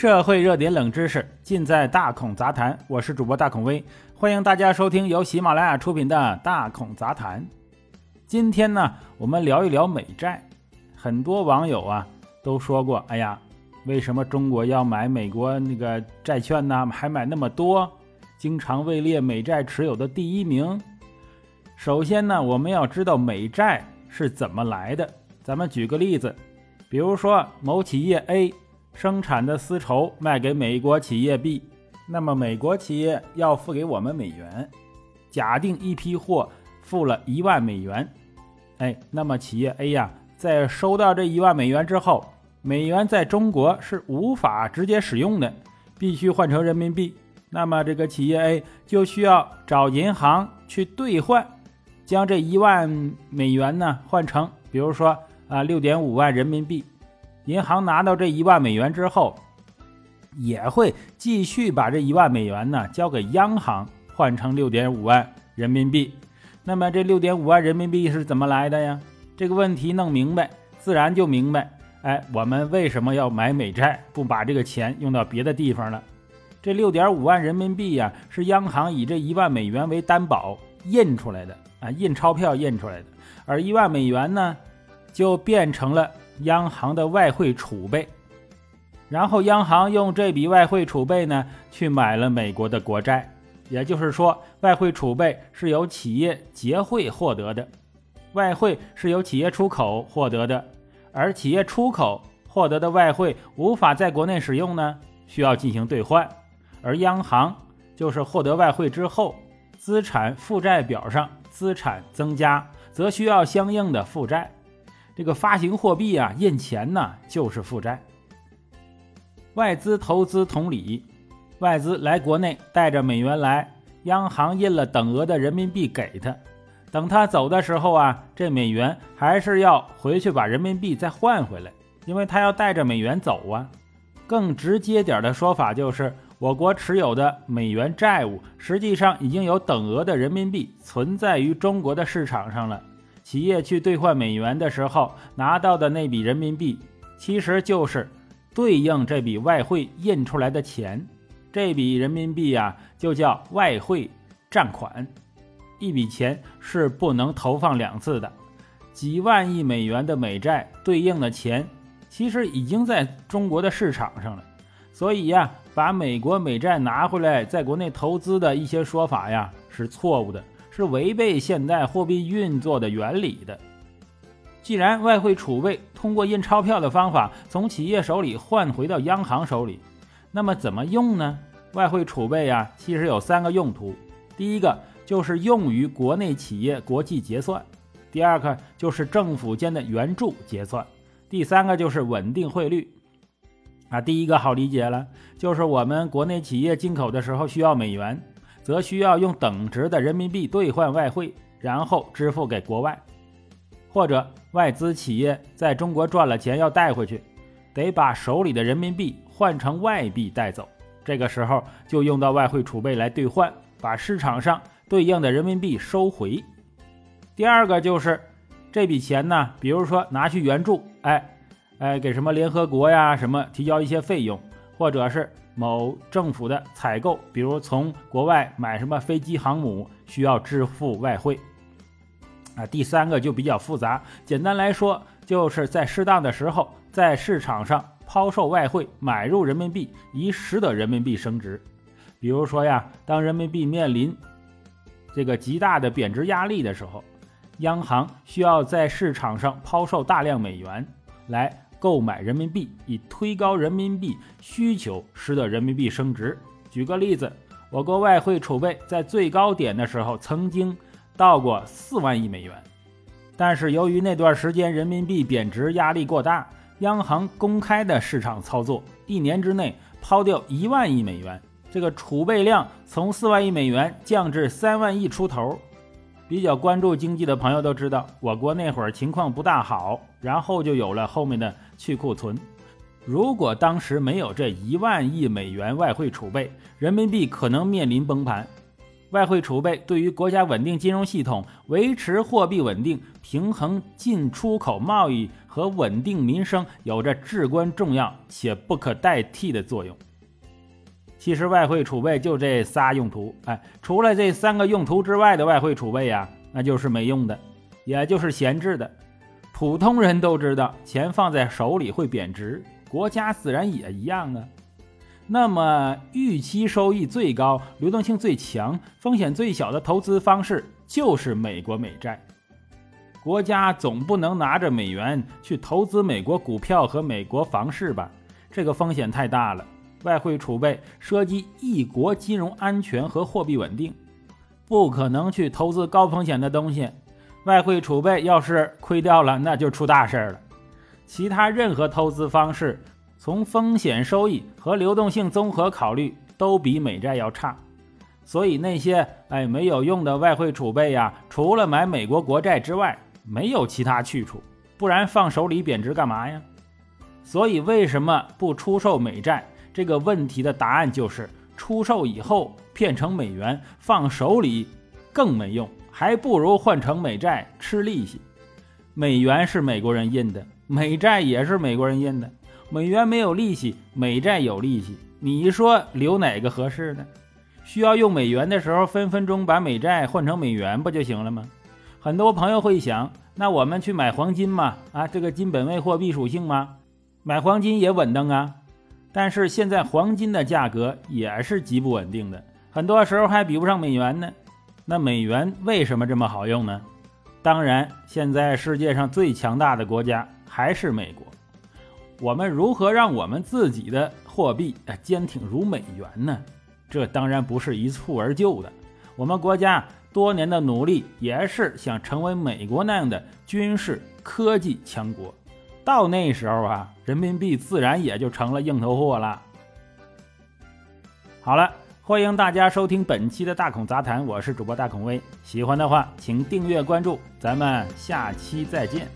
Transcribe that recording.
社会热点冷知识尽在大孔杂谈，我是主播大孔威，欢迎大家收听由喜马拉雅出品的《大孔杂谈》。今天呢，我们聊一聊美债。很多网友啊都说过，哎呀，为什么中国要买美国那个债券呢？还买那么多，经常位列美债持有的第一名。首先呢，我们要知道美债是怎么来的。咱们举个例子，比如说某企业 A。生产的丝绸卖给美国企业 B，那么美国企业要付给我们美元。假定一批货付了一万美元，哎，那么企业 A 呀，在收到这一万美元之后，美元在中国是无法直接使用的，必须换成人民币。那么这个企业 A 就需要找银行去兑换，将这一万美元呢换成，比如说啊六点五万人民币。银行拿到这一万美元之后，也会继续把这一万美元呢交给央行，换成六点五万人民币。那么这六点五万人民币是怎么来的呀？这个问题弄明白，自然就明白。哎，我们为什么要买美债，不把这个钱用到别的地方了？这六点五万人民币呀，是央行以这一万美元为担保印出来的啊，印钞票印出来的。而一万美元呢，就变成了。央行的外汇储备，然后央行用这笔外汇储备呢，去买了美国的国债。也就是说，外汇储备是由企业结汇获得的，外汇是由企业出口获得的，而企业出口获得的外汇无法在国内使用呢，需要进行兑换。而央行就是获得外汇之后，资产负债表上资产增加，则需要相应的负债。这个发行货币啊，印钱呢就是负债。外资投资同理，外资来国内带着美元来，央行印了等额的人民币给他，等他走的时候啊，这美元还是要回去把人民币再换回来，因为他要带着美元走啊。更直接点的说法就是，我国持有的美元债务实际上已经有等额的人民币存在于中国的市场上了。企业去兑换美元的时候拿到的那笔人民币，其实就是对应这笔外汇印出来的钱。这笔人民币呀，就叫外汇占款。一笔钱是不能投放两次的。几万亿美元的美债对应的钱，其实已经在中国的市场上了。所以呀，把美国美债拿回来在国内投资的一些说法呀，是错误的。是违背现代货币运作的原理的。既然外汇储备通过印钞票的方法从企业手里换回到央行手里，那么怎么用呢？外汇储备呀，其实有三个用途。第一个就是用于国内企业国际结算；第二个就是政府间的援助结算；第三个就是稳定汇率。啊，第一个好理解了，就是我们国内企业进口的时候需要美元。则需要用等值的人民币兑换外汇，然后支付给国外；或者外资企业在中国赚了钱要带回去，得把手里的人民币换成外币带走。这个时候就用到外汇储备来兑换，把市场上对应的人民币收回。第二个就是这笔钱呢，比如说拿去援助，哎，哎，给什么联合国呀什么提交一些费用，或者是。某政府的采购，比如从国外买什么飞机、航母，需要支付外汇。啊，第三个就比较复杂。简单来说，就是在适当的时候，在市场上抛售外汇，买入人民币，以使得人民币升值。比如说呀，当人民币面临这个极大的贬值压力的时候，央行需要在市场上抛售大量美元来。购买人民币以推高人民币需求，使得人民币升值。举个例子，我国外汇储备在最高点的时候曾经到过四万亿美元，但是由于那段时间人民币贬值压力过大，央行公开的市场操作，一年之内抛掉一万亿美元，这个储备量从四万亿美元降至三万亿出头。比较关注经济的朋友都知道，我国那会儿情况不大好，然后就有了后面的去库存。如果当时没有这一万亿美元外汇储备，人民币可能面临崩盘。外汇储备对于国家稳定金融系统、维持货币稳定、平衡进出口贸易和稳定民生有着至关重要且不可代替的作用。其实外汇储备就这仨用途，哎，除了这三个用途之外的外汇储备呀，那就是没用的，也就是闲置的。普通人都知道，钱放在手里会贬值，国家自然也一样啊。那么，预期收益最高、流动性最强、风险最小的投资方式就是美国美债。国家总不能拿着美元去投资美国股票和美国房市吧？这个风险太大了。外汇储备涉及一国金融安全和货币稳定，不可能去投资高风险的东西。外汇储备要是亏掉了，那就出大事了。其他任何投资方式，从风险收益和流动性综合考虑，都比美债要差。所以那些哎没有用的外汇储备呀，除了买美国国债之外，没有其他去处。不然放手里贬值干嘛呀？所以为什么不出售美债？这个问题的答案就是：出售以后变成美元放手里更没用，还不如换成美债吃利息。美元是美国人印的，美债也是美国人印的。美元没有利息，美债有利息，你说留哪个合适呢？需要用美元的时候，分分钟把美债换成美元不就行了吗？很多朋友会想，那我们去买黄金嘛？啊，这个金本位货币属性吗？买黄金也稳当啊。但是现在黄金的价格也是极不稳定的，很多时候还比不上美元呢。那美元为什么这么好用呢？当然，现在世界上最强大的国家还是美国。我们如何让我们自己的货币坚挺如美元呢？这当然不是一蹴而就的。我们国家多年的努力也是想成为美国那样的军事科技强国。到那时候啊，人民币自然也就成了硬头货了。好了，欢迎大家收听本期的大孔杂谈，我是主播大孔威。喜欢的话，请订阅关注，咱们下期再见。